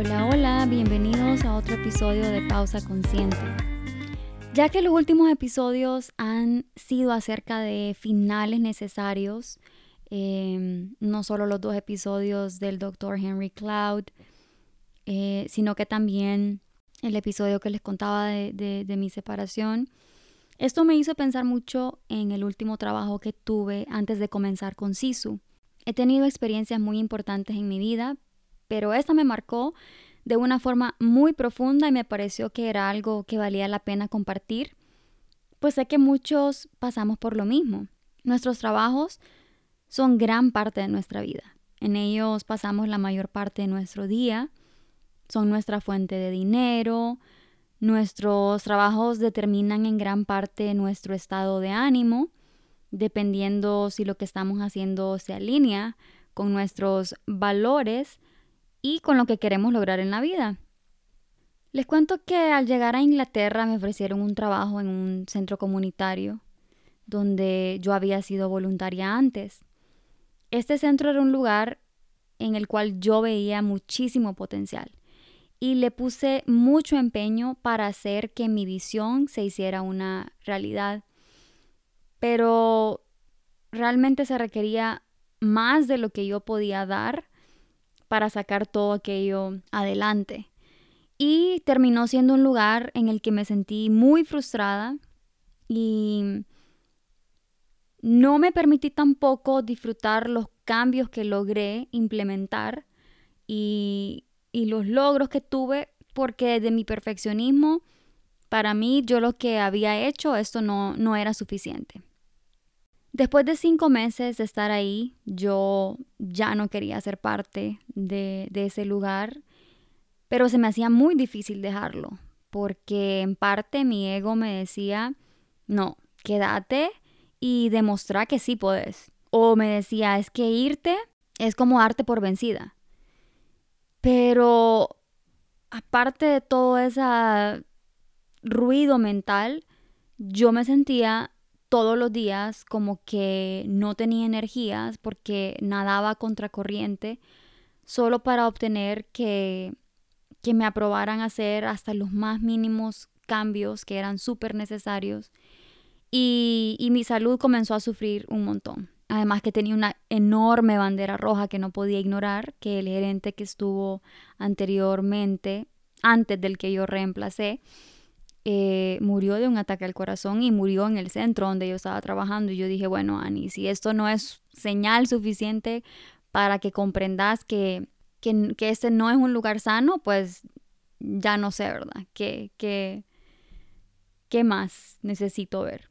Hola, hola, bienvenidos a otro episodio de Pausa Consciente. Ya que los últimos episodios han sido acerca de finales necesarios, em, no solo los dos episodios del Dr. Henry Cloud, eh, sino que también el episodio que les contaba de, de mi separación, esto me hizo pensar mucho en el último trabajo que tuve antes de comenzar con Sisu. He tenido experiencias muy importantes en mi vida, pero esta me marcó de una forma muy profunda y me pareció que era algo que valía la pena compartir, pues sé que muchos pasamos por lo mismo. Nuestros trabajos son gran parte de nuestra vida. En ellos pasamos la mayor parte de nuestro día, son nuestra fuente de dinero, nuestros trabajos determinan en gran parte nuestro estado de ánimo, dependiendo si lo que estamos haciendo se alinea con nuestros valores y con lo que queremos lograr en la vida. Les cuento que al llegar a Inglaterra me ofrecieron un trabajo en un centro comunitario donde yo había sido voluntaria antes. Este centro era un lugar en el cual yo veía muchísimo potencial y le puse mucho empeño para hacer que mi visión se hiciera una realidad. Pero realmente se requería más de lo que yo podía dar para sacar todo aquello adelante. Y terminó siendo un lugar en el que me sentí muy frustrada y no me permití tampoco disfrutar los cambios que logré implementar y, y los logros que tuve porque de mi perfeccionismo, para mí yo lo que había hecho, esto no, no era suficiente. Después de cinco meses de estar ahí, yo ya no quería ser parte de, ese lugar, pero se me hacía muy difícil dejarlo, porque en parte mi ego me decía, no, quédate y demostrar que sí puedes. O me decía, es que irte es como darte por vencida. Pero aparte de todo ese ruido mental, yo me sentía todos los días como que no tenía energías porque nadaba contracorriente solo para obtener que, que me aprobaran hacer hasta los más mínimos cambios que eran súper necesarios y, y mi salud comenzó a sufrir un montón. Además que tenía una enorme bandera roja que no podía ignorar, que el gerente que estuvo anteriormente, antes del que yo reemplacé, eh, murió de un ataque al corazón y murió en el centro donde yo estaba trabajando. Y yo dije, bueno, Ani, si esto no es señal suficiente para que comprendas que, que, que este no es un lugar sano, pues ya no sé, ¿verdad? ¿Qué, qué, qué más necesito ver?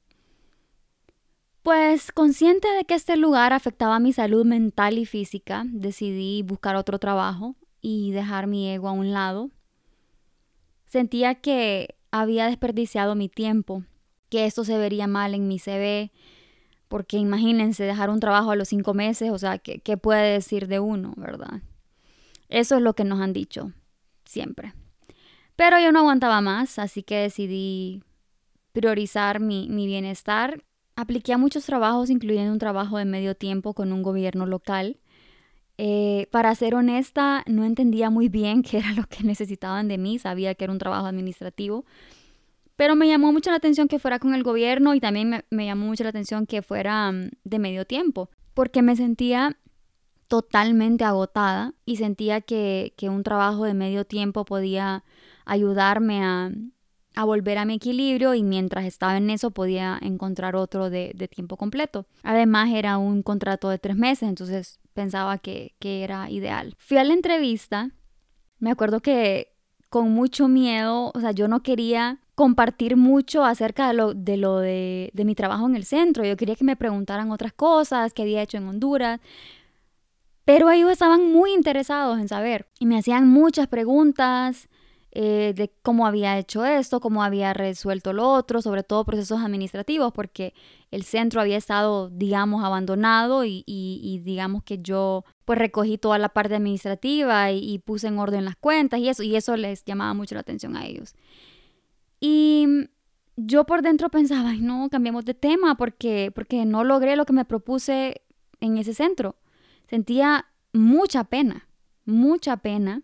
Pues consciente de que este lugar afectaba mi salud mental y física, decidí buscar otro trabajo y dejar mi ego a un lado. Sentía que había desperdiciado mi tiempo, que esto se vería mal en mi CV, porque imagínense dejar un trabajo a los cinco meses, o sea, ¿qué, qué puede decir de uno, verdad? Eso es lo que nos han dicho siempre. Pero yo no aguantaba más, así que decidí priorizar mi, mi bienestar. Apliqué a muchos trabajos, incluyendo un trabajo de medio tiempo con un gobierno local. Eh, para ser honesta, no entendía muy bien qué era lo que necesitaban de mí, sabía que era un trabajo administrativo, pero me llamó mucho la atención que fuera con el gobierno y también me, llamó mucho la atención que fuera mm, de medio tiempo, porque me sentía totalmente agotada y sentía que, que un trabajo de medio tiempo podía ayudarme a, a volver a mi equilibrio y mientras estaba en eso podía encontrar otro de, de, tiempo completo. Además era un contrato de tres meses, entonces pensaba que, que era ideal. Fui a la entrevista, me acuerdo que con mucho miedo, o sea, yo no quería compartir mucho acerca de lo, de lo de, de mi trabajo en el centro, yo quería que me preguntaran otras cosas que había hecho en Honduras, Pero ellos estaban muy interesados en saber y me hacían muchas preguntas eh, de cómo había hecho esto, cómo había resuelto lo otro, sobre todo procesos administrativos, porque el centro había estado, digamos, abandonado y, digamos que yo pues recogí toda la parte administrativa y, puse en orden las cuentas y eso, y eso les llamaba mucho la atención a ellos. Y yo por dentro pensaba, no, cambiemos de tema porque, porque no logré lo que me propuse en ese centro. Sentía mucha pena, mucha pena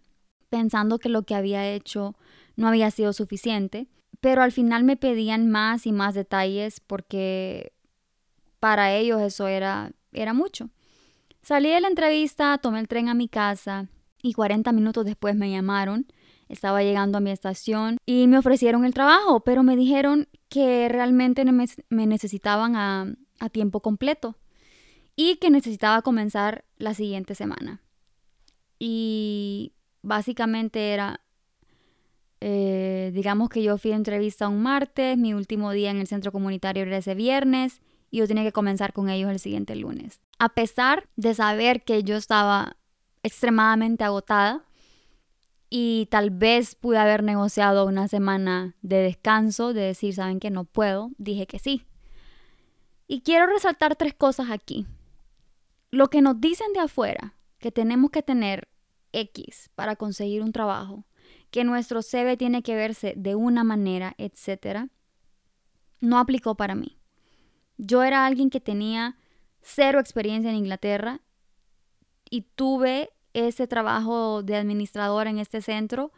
pensando que lo que había hecho no había sido suficiente, pero al final me pedían más y más detalles porque para ellos eso era, era mucho. Salí de la entrevista, tomé el tren a mi casa y 40 minutos después me llamaron. Estaba llegando a mi estación y me ofrecieron el trabajo, pero me dijeron que realmente me, necesitaban a, a tiempo completo y que necesitaba comenzar la siguiente semana. Y básicamente era, eh, digamos que yo fui a entrevista un martes, mi último día en el centro comunitario era ese viernes y yo tenía que comenzar con ellos el siguiente lunes. A pesar de saber que yo estaba extremadamente agotada y tal vez pude haber negociado una semana de descanso, de decir, saben que no puedo, dije que sí. Y quiero resaltar tres cosas aquí. Lo que nos dicen de afuera, que tenemos que tener X para conseguir un trabajo, que nuestro CV tiene que verse de una manera, etc., no aplicó para mí. Yo era alguien que tenía cero experiencia en Inglaterra y tuve ese trabajo de administradora en este centro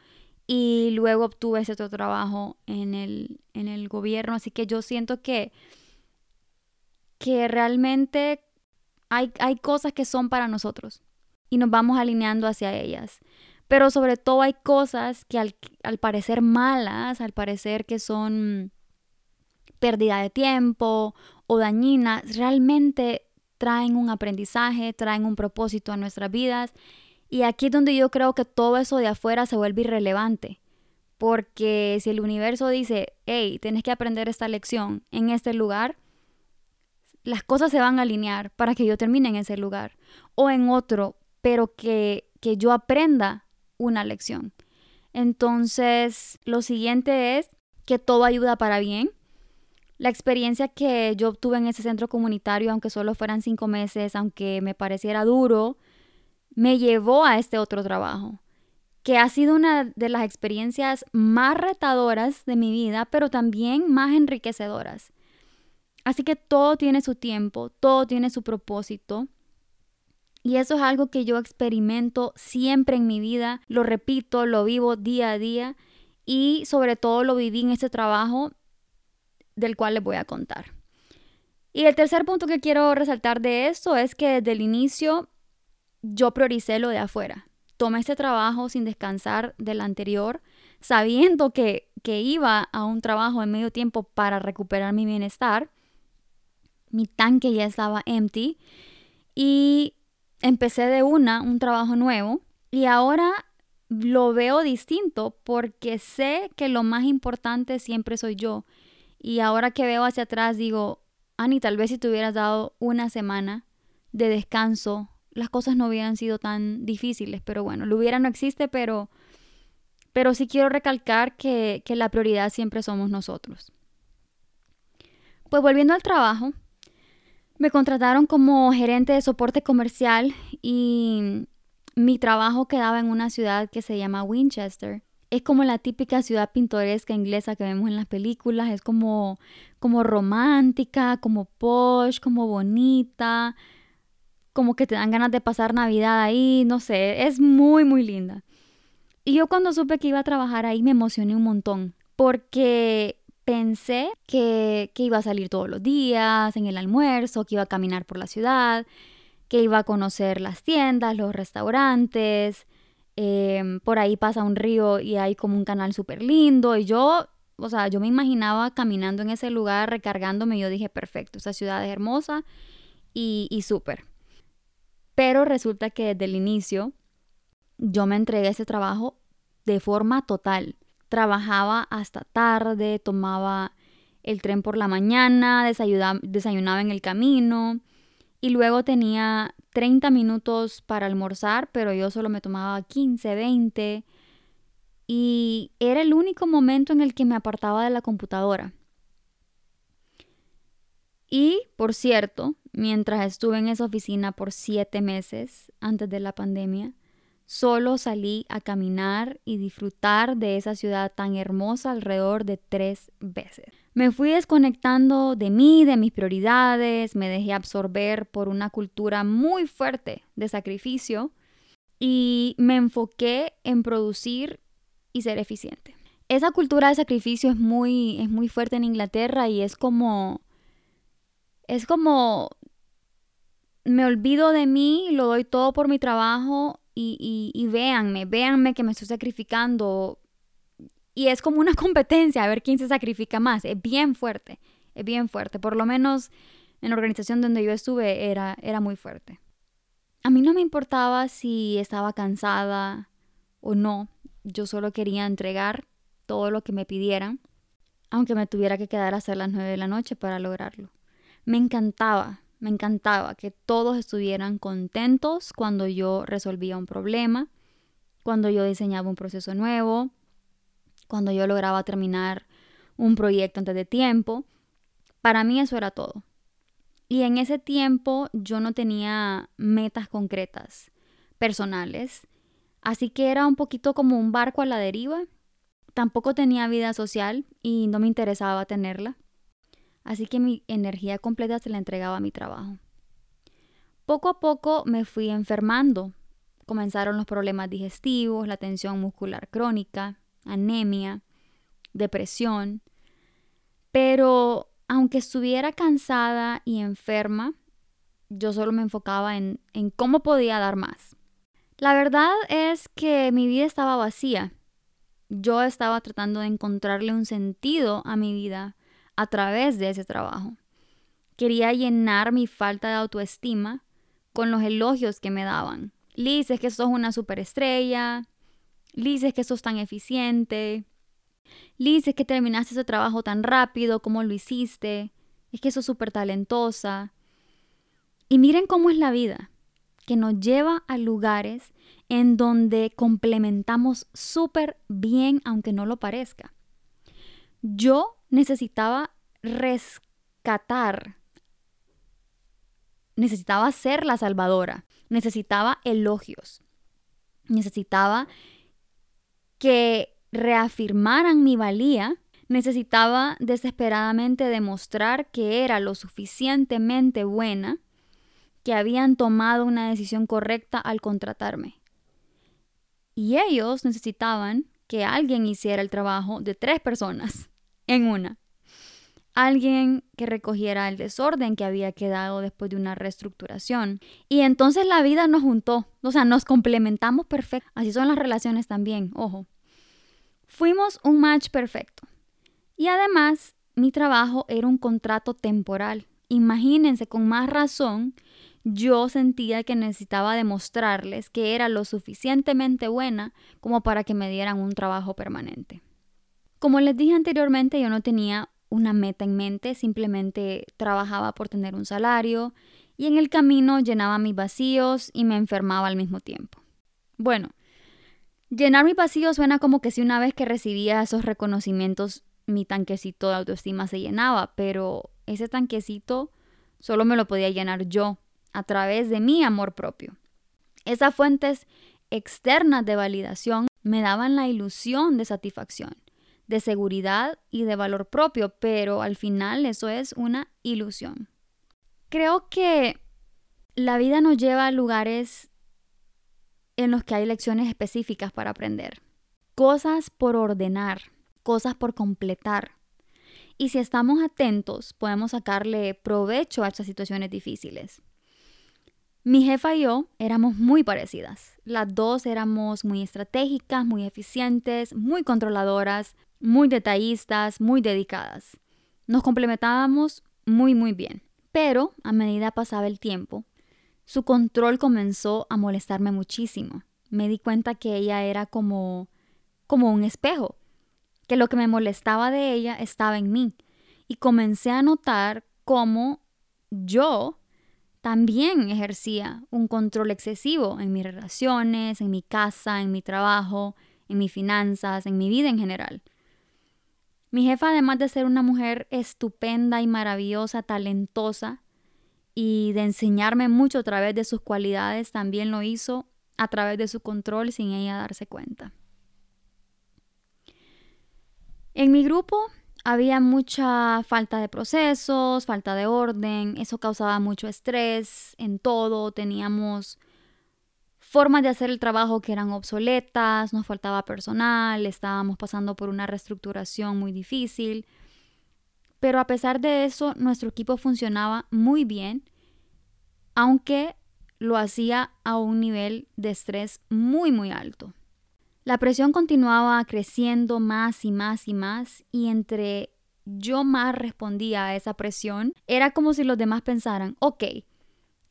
y luego obtuve ese otro trabajo en el, en el gobierno. Así que yo siento que, que realmente hay, hay cosas que son para nosotros y nos vamos alineando hacia ellas. Pero sobre todo hay cosas que al, parecer malas, al parecer que son pérdida de tiempo o dañinas, realmente traen un aprendizaje, traen un propósito a nuestras vidas. Y aquí es donde yo creo que todo eso de afuera se vuelve irrelevante. Porque si el universo dice, hey, tienes que aprender esta lección en este lugar, las cosas se van a alinear para que yo termine en ese lugar o en otro pero que, que yo aprenda una lección. Entonces, lo siguiente es que todo ayuda para bien. La experiencia que yo obtuve en ese centro comunitario, aunque solo fueran cinco meses, aunque me pareciera duro, me llevó a este otro trabajo, que ha sido una de las experiencias más retadoras de mi vida, pero también más enriquecedoras. Así que todo tiene su tiempo, todo tiene su propósito. Y eso es algo que yo experimento siempre en mi vida, lo repito, lo vivo día a día y sobre todo lo viví en este trabajo del cual les voy a contar. Y el tercer punto que quiero resaltar de esto es que desde el inicio yo prioricé lo de afuera. Tomé este trabajo sin descansar del anterior, sabiendo que, que iba a un trabajo en medio tiempo para recuperar mi bienestar. Mi tanque ya estaba empty y empecé de una un trabajo nuevo y ahora lo veo distinto porque sé que lo más importante siempre soy yo. Y ahora que veo hacia atrás digo, Ani, tal vez si te hubieras dado una semana de descanso, las cosas no hubieran sido tan difíciles. Pero bueno, lo hubiera no existe, pero, pero sí quiero recalcar que, que la prioridad siempre somos nosotros. Pues volviendo al trabajo, me contrataron como gerente de soporte comercial y mi trabajo quedaba en una ciudad que se llama Winchester. Es como la típica ciudad pintoresca inglesa que vemos en las películas, es como, como romántica, como posh, como bonita, como que te dan ganas de pasar Navidad ahí, no sé, es muy, muy linda. Y yo cuando supe que iba a trabajar ahí me emocioné un montón, porque pensé que, iba a salir todos los días, en el almuerzo, que iba a caminar por la ciudad, que iba a conocer las tiendas, los restaurantes. Em, por ahí pasa un río y hay como un canal súper lindo. Y yo, o sea, yo me imaginaba caminando en ese lugar, recargándome. Y yo dije, perfecto, esa ciudad es hermosa y, y súper. Pero resulta que desde el inicio yo me entregué a ese trabajo de forma total trabajaba hasta tarde, tomaba el tren por la mañana, desayunaba, en el camino y luego tenía 30 minutos para almorzar, pero yo solo me tomaba 15, 20 y era el único momento en el que me apartaba de la computadora. Y, por cierto, mientras estuve en esa oficina por siete meses antes de la pandemia, solo salí a caminar y disfrutar de esa ciudad tan hermosa alrededor de tres veces. Me fui desconectando de mí, de mis prioridades, me dejé absorber por una cultura muy fuerte de sacrificio y me enfoqué en producir y ser eficiente. Esa cultura de sacrificio es muy, es muy fuerte en Inglaterra y es como, es como, me olvido de mí, lo doy todo por mi trabajo y, y, y véanme, véanme que me estoy sacrificando. Y es como una competencia a ver quién se sacrifica más. Es bien fuerte, es bien fuerte. Por lo menos en la organización donde yo estuve era, era muy fuerte. A mí no me importaba si estaba cansada o no. Yo solo quería entregar todo lo que me pidieran, aunque me tuviera que quedar hasta las nueve de la noche para lograrlo. Me encantaba, me encantaba que todos estuvieran contentos cuando yo resolvía un problema, cuando yo diseñaba un proceso nuevo, cuando yo lograba terminar un proyecto antes de tiempo. Para mí eso era todo. Y en ese tiempo yo no tenía metas concretas, personales, Así que era un poquito como un barco a la deriva. Tampoco tenía vida social y no me interesaba tenerla. Así que mi energía completa se la entregaba a mi trabajo. Poco a poco me fui enfermando. Comenzaron los problemas digestivos, la tensión muscular crónica, anemia, depresión. Pero aunque estuviera cansada y enferma, yo solo me enfocaba en, en cómo podía dar más. La verdad es que mi vida estaba vacía. Yo estaba tratando de encontrarle un sentido a mi vida a través de ese trabajo. Quería llenar mi falta de autoestima con los elogios que me daban. Liz, es que sos una superestrella. Liz, es que sos tan eficiente. Liz, es que terminaste ese trabajo tan rápido, como lo hiciste. Es que sos súper talentosa. Y miren cómo es la vida que nos lleva a lugares en donde complementamos súper bien, aunque no lo parezca. Yo necesitaba rescatar, necesitaba ser la salvadora, necesitaba elogios, necesitaba que reafirmaran mi valía, necesitaba desesperadamente demostrar que era lo suficientemente buena que habían tomado una decisión correcta al contratarme. Y ellos necesitaban que alguien hiciera el trabajo de tres personas en una. Alguien que recogiera el desorden que había quedado después de una reestructuración. Y entonces la vida nos juntó, o sea, nos complementamos perfecto. Así son las relaciones también, ojo. Fuimos un match perfecto. Y además, mi trabajo era un contrato temporal. Imagínense con más razón yo sentía que necesitaba demostrarles que era lo suficientemente buena como para que me dieran un trabajo permanente. Como les dije anteriormente, yo no tenía una meta en mente, simplemente trabajaba por tener un salario y en el camino llenaba mis vacíos y me enfermaba al mismo tiempo. Bueno, llenar mis vacíos suena como que si una vez que recibía esos reconocimientos mi tanquecito de autoestima se llenaba, pero ese tanquecito solo me lo podía llenar yo a través de mi amor propio. Esas fuentes externas de validación me daban la ilusión de satisfacción, de seguridad y de valor propio, pero al final eso es una ilusión. Creo que la vida nos lleva a lugares en los que hay lecciones específicas para aprender, cosas por ordenar, cosas por completar. Y si estamos atentos, podemos sacarle provecho a estas situaciones difíciles. Mi jefa y yo éramos muy parecidas. Las dos éramos muy estratégicas, muy eficientes, muy controladoras, muy detallistas, muy dedicadas. Nos complementábamos muy muy bien. Pero a medida pasaba el tiempo, su control comenzó a molestarme muchísimo. Me di cuenta que ella era como como un espejo, que lo que me molestaba de ella estaba en mí y comencé a notar cómo yo también ejercía un control excesivo en mis relaciones, en mi casa, en mi trabajo, en mis finanzas, en mi vida en general. Mi jefa, además de ser una mujer estupenda y maravillosa, talentosa, y de enseñarme mucho a través de sus cualidades, también lo hizo a través de su control sin ella darse cuenta. En mi grupo había mucha falta de procesos, falta de orden, eso causaba mucho estrés en todo, teníamos formas de hacer el trabajo que eran obsoletas, nos faltaba personal, estábamos pasando por una reestructuración muy difícil. Pero a pesar de eso, nuestro equipo funcionaba muy bien, aunque lo hacía a un nivel de estrés muy, muy alto. La presión continuaba creciendo más y más y más y entre yo más respondía a esa presión, era como si los demás pensaran, ok,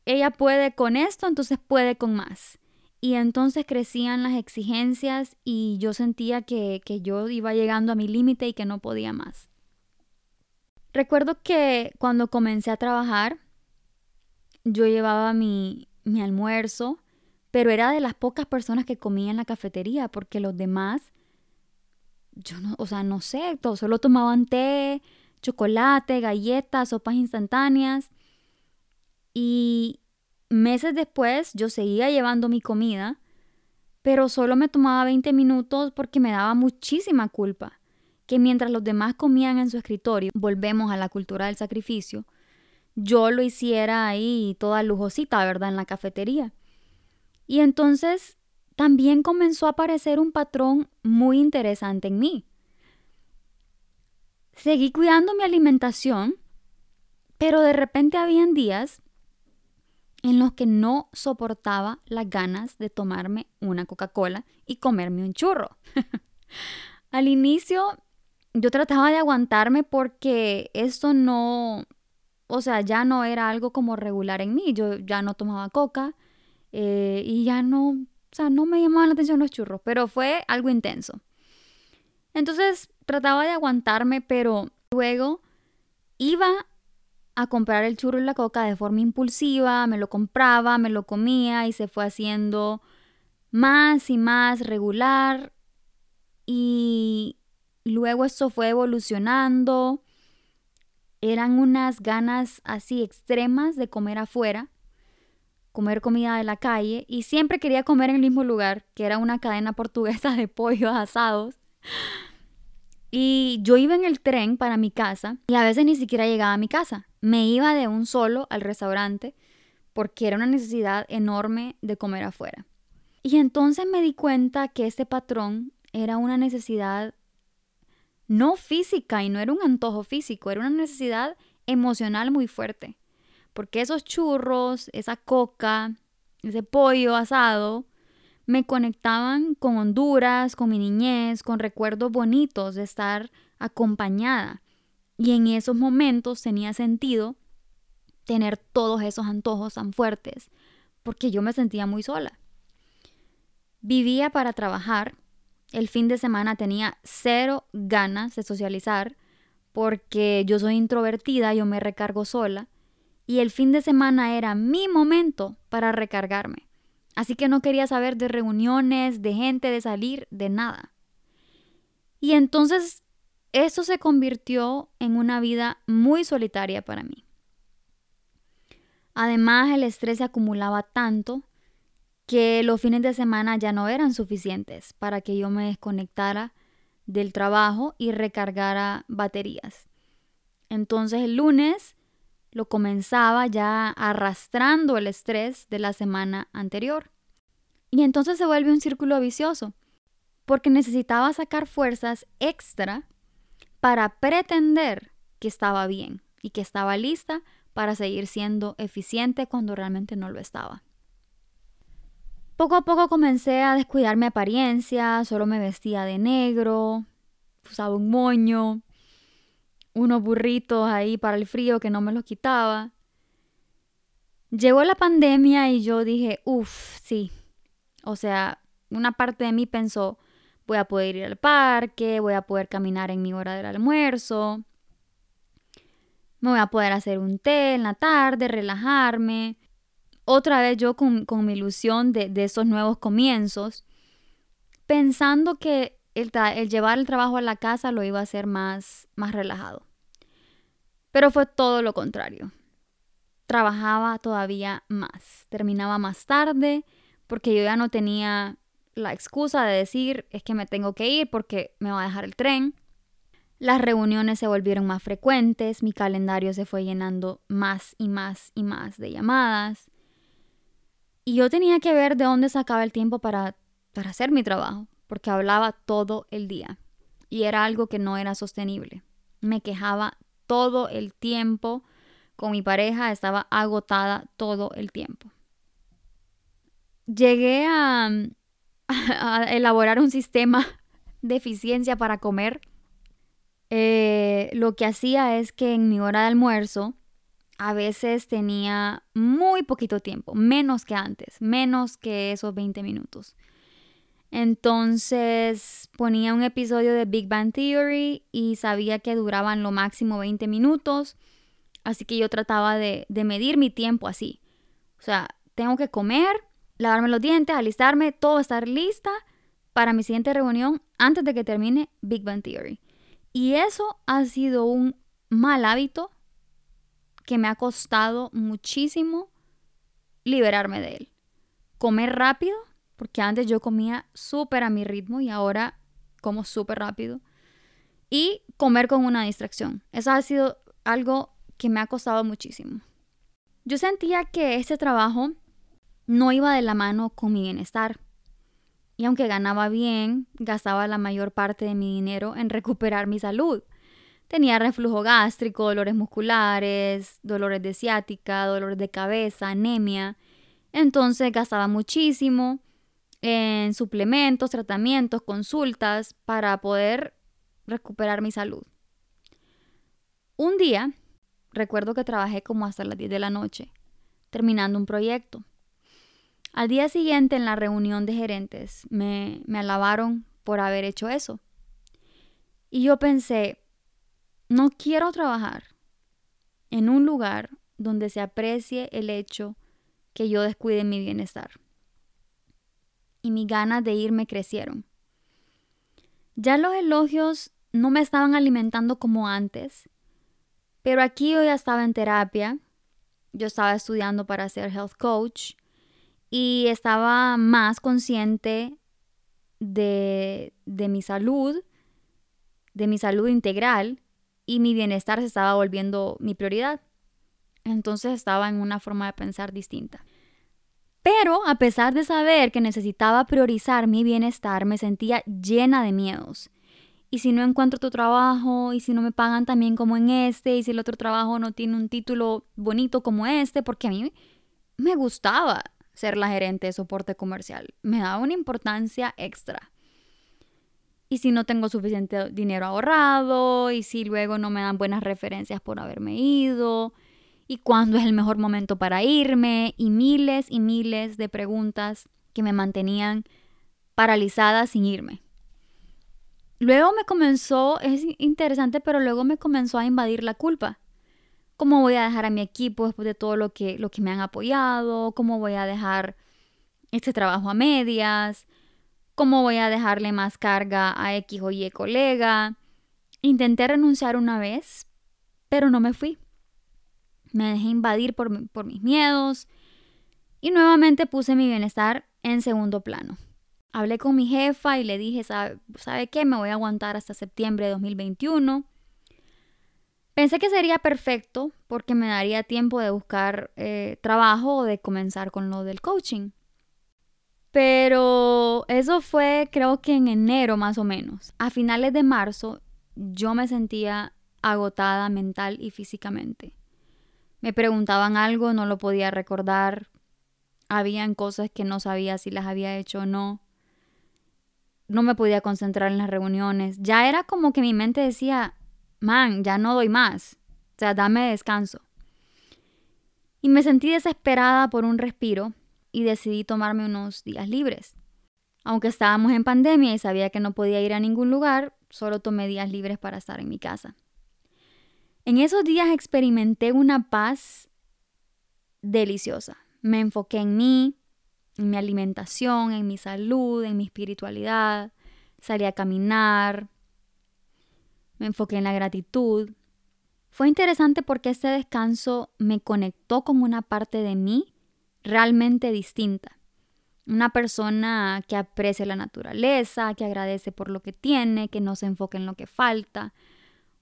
ella puede con esto, entonces puede con más. Y entonces crecían las exigencias y yo sentía que, que yo iba llegando a mi límite y que no podía más. Recuerdo que cuando comencé a trabajar, yo llevaba mi, mi almuerzo, pero era de las pocas personas que comía en la cafetería, porque los demás, yo no, o sea, no sé, solo tomaban té, chocolate, galletas, sopas instantáneas. Y meses después yo seguía llevando mi comida, pero solo me tomaba 20 minutos porque me daba muchísima culpa que mientras los demás comían en su escritorio, volvemos a la cultura del sacrificio, yo lo hiciera ahí toda lujosita, ¿verdad? En la cafetería. Y entonces también comenzó a aparecer un patrón muy interesante en mí. Seguí cuidando mi alimentación, pero de repente habían días en los que no soportaba las ganas de tomarme una Coca-Cola y comerme un churro. Al inicio yo trataba de aguantarme porque esto no, o sea, ya no era algo como regular en mí. Yo ya no tomaba coca eh, y ya no, o sea, no me llamaban la atención los churros, pero fue algo intenso. Entonces trataba de aguantarme, pero luego iba a comprar el churro y la coca de forma impulsiva, me lo compraba, me lo comía y se fue haciendo más y más regular. Y Luego esto fue evolucionando. Eran unas ganas así extremas de comer afuera, comer comida de la calle y siempre quería comer en el mismo lugar, que era una cadena portuguesa de pollos asados. Y yo iba en el tren para mi casa y a veces ni siquiera llegaba a mi casa. Me iba de un solo al restaurante porque era una necesidad enorme de comer afuera. Y entonces me di cuenta que este patrón era una necesidad no física y no era un antojo físico, era una necesidad emocional muy fuerte. Porque esos churros, esa coca, ese pollo asado, me conectaban con Honduras, con mi niñez, con recuerdos bonitos de estar acompañada. Y en esos momentos tenía sentido tener todos esos antojos tan fuertes, porque yo me sentía muy sola. Vivía para trabajar el fin de semana tenía cero ganas de socializar porque yo soy introvertida, yo me recargo sola y el fin de semana era mi momento para recargarme. Así que no quería saber de reuniones, de gente, de salir, de nada. Y entonces eso se convirtió en una vida muy solitaria para mí. Además, el estrés se acumulaba tanto que los fines de semana ya no eran suficientes para que yo me desconectara del trabajo y recargara baterías. Entonces el lunes lo comenzaba ya arrastrando el estrés de la semana anterior. Y entonces se vuelve un círculo vicioso, porque necesitaba sacar fuerzas extra para pretender que estaba bien y que estaba lista para seguir siendo eficiente cuando realmente no lo estaba. Poco a poco comencé a descuidar mi apariencia, solo me vestía de negro, usaba un moño, unos burritos ahí para el frío que no me los quitaba. Llegó la pandemia y yo dije, uff, sí. O sea, una parte de mí pensó, voy a poder ir al parque, voy a poder caminar en mi hora del almuerzo, me voy a poder hacer un té en la tarde, relajarme. otra vez yo con, mi ilusión de, de, esos nuevos comienzos, pensando que el, llevar el trabajo a la casa lo iba a hacer más, más relajado. Pero fue todo lo contrario. Trabajaba todavía más, terminaba más tarde porque yo ya no tenía la excusa de decir es que me tengo que ir porque me va a dejar el tren. Las reuniones se volvieron más frecuentes, mi calendario se fue llenando más y más y más de llamadas. Y yo tenía que ver de dónde sacaba el tiempo para, para hacer mi trabajo, porque hablaba todo el día. Y era algo que no era sostenible. Me quejaba todo el tiempo con mi pareja, estaba agotada todo el tiempo. Llegué a, a elaborar un sistema de eficiencia para comer eh, lo que hacía es que en mi hora de almuerzo a veces tenía muy poquito tiempo, menos que antes, menos que esos 20 minutos. Entonces ponía un episodio de Big Bang Theory y sabía que duraban lo máximo 20 minutos, así que yo trataba de, medir mi tiempo así. O sea, tengo que comer, lavarme los dientes, alistarme, todo estar lista para mi siguiente reunión antes de que termine Big Bang Theory. Y eso ha sido un mal hábito que me ha costado muchísimo liberarme de él. Comer rápido, porque antes yo comía súper a mi ritmo y ahora como súper rápido. Y comer con una distracción. Eso ha sido algo que me ha costado muchísimo. Yo sentía que este trabajo no iba de la mano con mi bienestar. Y aunque ganaba bien, gastaba la mayor parte de mi dinero en recuperar mi salud. Tenía reflujo gástrico, dolores musculares, dolores de ciática, dolores de cabeza, anemia. Entonces gastaba muchísimo en suplementos, tratamientos, consultas para poder recuperar mi salud. Un día, recuerdo que trabajé como hasta las 10 de la noche, terminando un proyecto. Al día siguiente, en la reunión de gerentes, me, me alabaron por haber hecho eso. Y yo pensé, no quiero trabajar en un lugar donde se aprecie el hecho que yo descuide mi bienestar. Y mis ganas de irme crecieron. Ya los elogios no me estaban alimentando como antes, pero aquí yo ya estaba en terapia, yo estaba estudiando para ser health coach y estaba más consciente de, de mi salud, de mi salud integral y mi bienestar se estaba volviendo mi prioridad. Entonces estaba en una forma de pensar distinta. Pero a pesar de saber que necesitaba priorizar mi bienestar, me sentía llena de miedos. Y si no encuentro tu trabajo, y si no me pagan también como en este, y si el otro trabajo no tiene un título bonito como este, porque a mí me gustaba ser la gerente de soporte comercial. Me da una importancia extra. Y si no tengo suficiente dinero ahorrado, y si luego no me dan buenas referencias por haberme ido, y cuándo es el mejor momento para irme, y miles y miles de preguntas que me mantenían paralizada sin irme. Luego me comenzó, es interesante, pero luego me comenzó a invadir la culpa. ¿Cómo voy a dejar a mi equipo después de todo lo que, lo que me han apoyado? ¿Cómo voy a dejar este trabajo a medias? ¿Cómo voy a dejarle más carga a X o Y colega? Intenté renunciar una vez, pero no me fui. Me dejé invadir por, por mis miedos y nuevamente puse mi bienestar en segundo plano. Hablé con mi jefa y le dije, ¿sabe, ¿sabe qué? Me voy a aguantar hasta septiembre de 2021 Pensé que sería perfecto porque me daría tiempo de buscar eh, trabajo o de comenzar con lo del coaching. Pero eso fue creo que en enero más o menos. A finales de marzo yo me sentía agotada mental y físicamente. Me preguntaban algo, no lo podía recordar. Habían cosas que no sabía si las había hecho o no. No me podía concentrar en las reuniones. Ya era como que mi mente decía, man, ya no doy más, o sea, dame descanso. Y me sentí desesperada por un respiro y decidí tomarme unos días libres. Aunque estábamos en pandemia y sabía que no podía ir a ningún lugar, solo tomé días libres para estar en mi casa. En esos días experimenté una paz deliciosa. Me enfoqué en mí, en mi alimentación, en mi salud, en mi espiritualidad. Salí a caminar. Me enfoqué en la gratitud. Fue interesante porque este descanso me conectó con una parte de mí realmente distinta. Una persona que aprecia la naturaleza, que agradece por lo que tiene, que no se enfoque en lo que falta.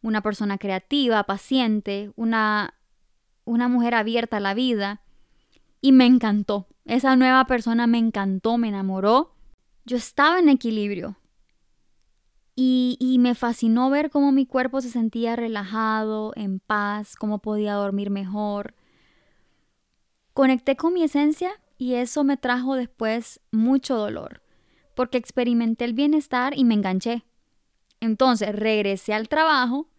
Una persona creativa, paciente, una, una mujer abierta a la vida. Y me encantó. Esa nueva persona me encantó, me enamoró. Yo estaba en equilibrio. Y, y, me fascinó ver cómo mi cuerpo se sentía relajado, en paz, cómo podía dormir mejor. Conecté con mi esencia y eso me trajo después mucho dolor, porque experimenté el bienestar y me enganché. Entonces regresé al trabajo,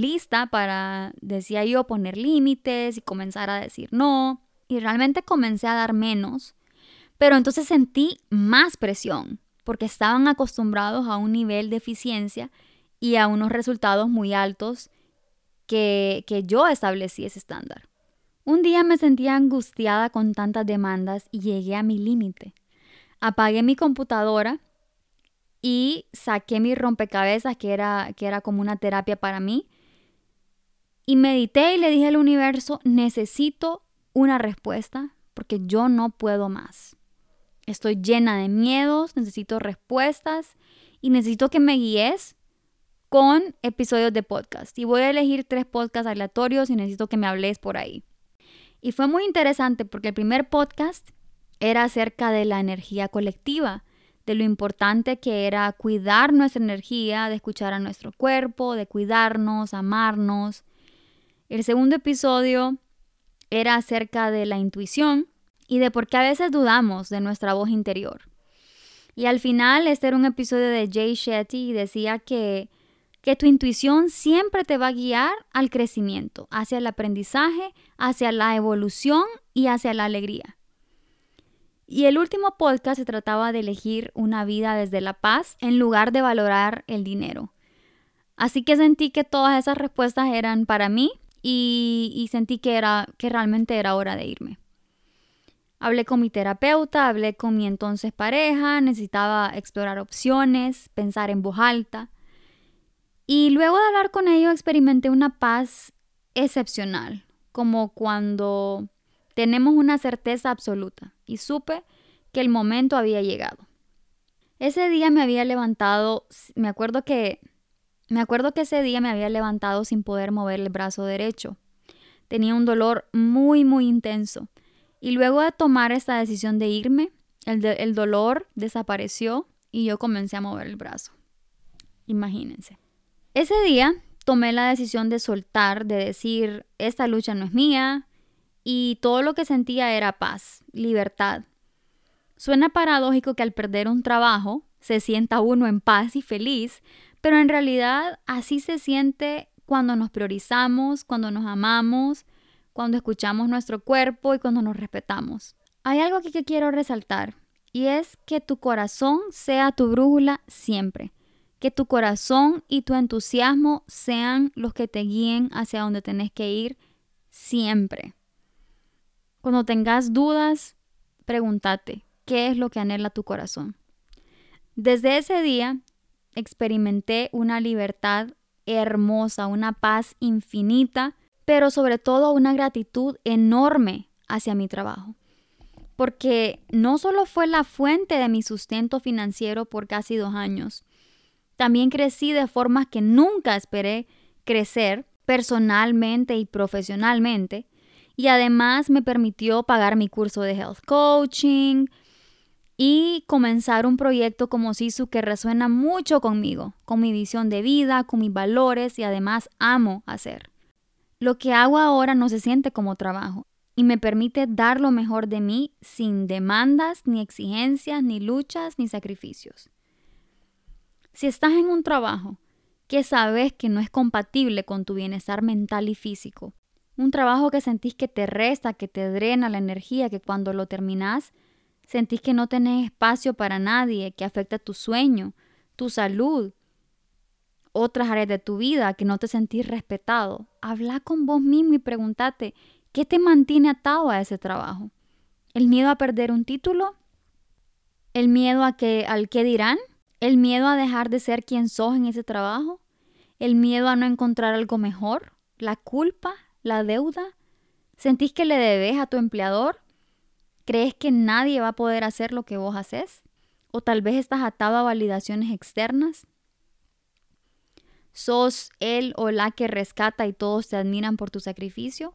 lista para, decía yo, poner límites y comenzar a decir no. Y realmente comencé a dar menos, pero entonces sentí más presión, porque estaban acostumbrados a un nivel de eficiencia y a unos resultados muy altos que, que yo establecí ese estándar. Un día me sentía angustiada con tantas demandas y llegué a mi límite. Apagué mi computadora y saqué mi rompecabezas, que era, que era como una terapia para mí. Y medité y le dije al universo, necesito una respuesta porque yo no puedo más. Estoy llena de miedos, necesito respuestas y necesito que me guíes con episodios de podcast. Y voy a elegir tres podcasts aleatorios y necesito que me hables por ahí. Y fue muy interesante porque el primer podcast era acerca de la energía colectiva, de lo importante que era cuidar nuestra energía, de escuchar a nuestro cuerpo, de cuidarnos, amarnos. El segundo episodio era acerca de la intuición y de por qué a veces dudamos de nuestra voz interior. Y al final este era un episodio de Jay Shetty y decía que que tu intuición siempre te va a guiar al crecimiento, hacia el aprendizaje, hacia la evolución y hacia la alegría. Y el último podcast se trataba de elegir una vida desde la paz en lugar de valorar el dinero. Así que sentí que todas esas respuestas eran para mí y, sentí que, era, que realmente era hora de irme. Hablé con mi terapeuta, hablé con mi entonces pareja, necesitaba explorar opciones, pensar en voz alta. Y luego de hablar con ellos experimenté una paz excepcional, como cuando tenemos una certeza absoluta y supe que el momento había llegado. Ese día me había levantado, me acuerdo que me acuerdo que ese día me había levantado sin poder mover el brazo derecho. Tenía un dolor muy muy intenso y luego de tomar esta decisión de irme, el, el dolor desapareció y yo comencé a mover el brazo. Imagínense. Ese día tomé la decisión de soltar, de decir, esta lucha no es mía, y todo lo que sentía era paz, libertad. Suena paradójico que al perder un trabajo se sienta uno en paz y feliz, pero en realidad así se siente cuando nos priorizamos, cuando nos amamos, cuando escuchamos nuestro cuerpo y cuando nos respetamos. Hay algo aquí que quiero resaltar y es que tu corazón sea tu brújula siempre que tu corazón y tu entusiasmo sean los que te guíen hacia donde tenés que ir siempre. Cuando tengas dudas, pregúntate, ¿qué es lo que anhela tu corazón? Desde ese día experimenté una libertad hermosa, una paz infinita, pero sobre todo una gratitud enorme hacia mi trabajo. Porque no solo fue la fuente de mi sustento financiero por casi dos años, también crecí de formas que nunca esperé crecer personalmente y profesionalmente. Y además me permitió pagar mi curso de health coaching y comenzar un proyecto como Sisu que resuena mucho conmigo, con mi visión de vida, con mis valores y además amo hacer. Lo que hago ahora no se siente como trabajo y me permite dar lo mejor de mí sin demandas, ni exigencias, ni luchas, ni sacrificios. Si estás en un trabajo que sabes que no es compatible con tu bienestar mental y físico, un trabajo que sentís que te resta, que te drena la energía, que cuando lo terminás sentís que no tenés espacio para nadie, que afecta tu sueño, tu salud, otras áreas de tu vida, que no te sentís respetado, habla con vos mismo y pregúntate, ¿qué te mantiene atado a ese trabajo? ¿El miedo a perder un título? ¿El miedo a que, al qué dirán? ¿El miedo a dejar de ser quien sos en ese trabajo? ¿El miedo a no encontrar algo mejor? ¿La culpa? ¿La deuda? ¿Sentís que le debes a tu empleador? ¿Crees que nadie va a poder hacer lo que vos haces? ¿O tal vez estás atado a validaciones externas? ¿Sos él o la que rescata y todos te admiran por tu sacrificio?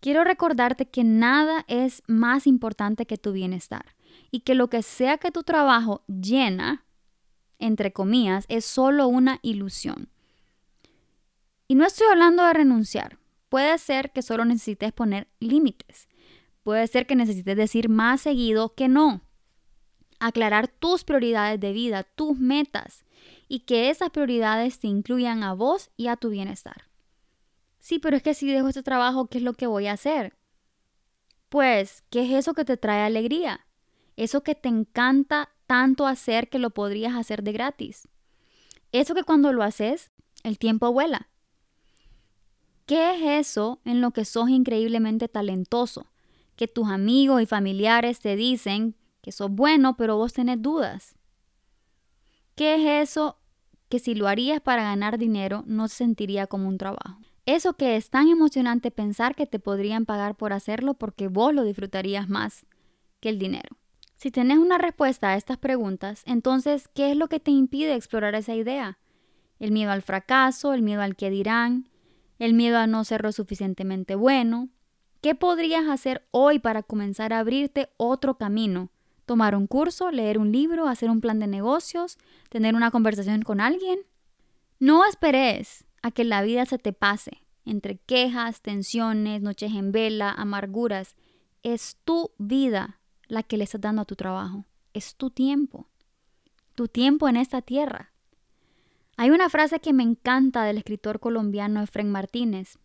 Quiero recordarte que nada es más importante que tu bienestar y que lo que sea que tu trabajo llena, entre comillas, es solo una ilusión. Y no estoy hablando de renunciar. Puede ser que solo necesites poner límites. Puede ser que necesites decir más seguido que no. Aclarar tus prioridades de vida, tus metas y que esas prioridades te incluyan a vos y a tu bienestar. Sí, pero es que si dejo este trabajo, ¿qué es lo que voy a hacer? Pues, ¿qué es eso que te trae alegría? Eso que te encanta tanto hacer que lo podrías hacer de gratis. Eso que cuando lo haces, el tiempo vuela. ¿Qué es eso en lo que sos increíblemente talentoso? Que tus amigos y familiares te dicen que sos bueno, pero vos tenés dudas. ¿Qué es eso que si lo harías para ganar dinero no se sentiría como un trabajo? Eso que es tan emocionante pensar que te podrían pagar por hacerlo porque vos lo disfrutarías más que el dinero. Si tenés una respuesta a estas preguntas, entonces, ¿qué es lo que te impide explorar esa idea? El miedo al fracaso, el miedo al que dirán, el miedo a no ser lo suficientemente bueno. ¿Qué podrías hacer hoy para comenzar a abrirte otro camino tomar un curso, leer un libro, hacer un plan de negocios, tener una conversación con alguien. No esperes a que la vida se te pase entre quejas, tensiones, noches en vela, amarguras. Es tu vida la que le estás dando a tu trabajo. Es tu tiempo. Tu tiempo en esta tierra. Hay una frase que me encanta del escritor colombiano Efren Martínez.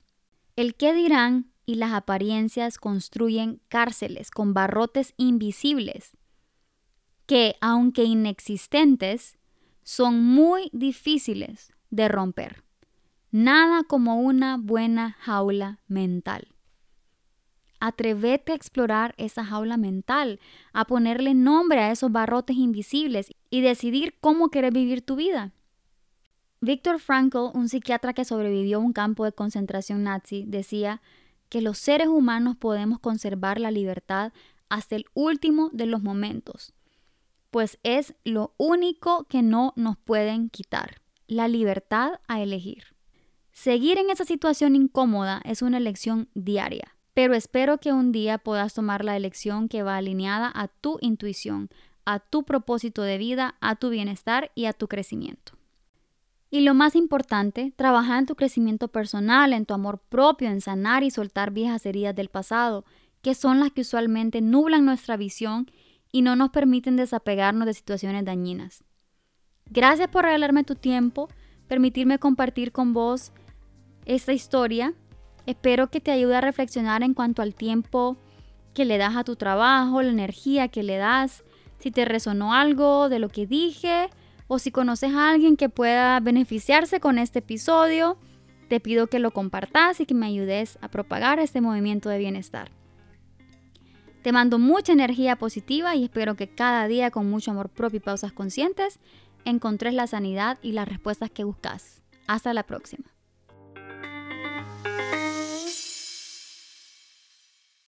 El qué dirán y las apariencias construyen cárceles con barrotes invisibles que, aunque inexistentes, son muy difíciles de romper. Nada como una buena jaula mental. Atrevete a explorar esa jaula mental, a ponerle nombre a esos barrotes invisibles y decidir cómo quieres vivir tu vida. Viktor Frankl, un psiquiatra que sobrevivió a un campo de concentración nazi, decía que los seres humanos podemos conservar la libertad hasta el último de los momentos, pues es lo único que no nos pueden quitar, la libertad a elegir. Seguir en esa situación incómoda es una elección diaria, pero espero que un día puedas tomar la elección que va alineada a tu intuición, a tu propósito de vida, a tu bienestar y a tu crecimiento. Y lo más importante, trabajar en tu crecimiento personal, en tu amor propio, en sanar y soltar viejas heridas del pasado, que son las que usualmente nublan nuestra visión y no nos permiten desapegarnos de situaciones dañinas. Gracias por regalarme tu tiempo, permitirme compartir con vos esta historia. Espero que te ayude a reflexionar en cuanto al tiempo que le das a tu trabajo, la energía que le das, si te resonó algo de lo que dije o si conoces a alguien que pueda beneficiarse con este episodio, te pido que lo compartas y que me ayudes a propagar este movimiento de bienestar. Te mando mucha energía positiva y espero que cada día con mucho amor propio y pausas conscientes encontres la sanidad y las respuestas que buscas. Hasta la próxima.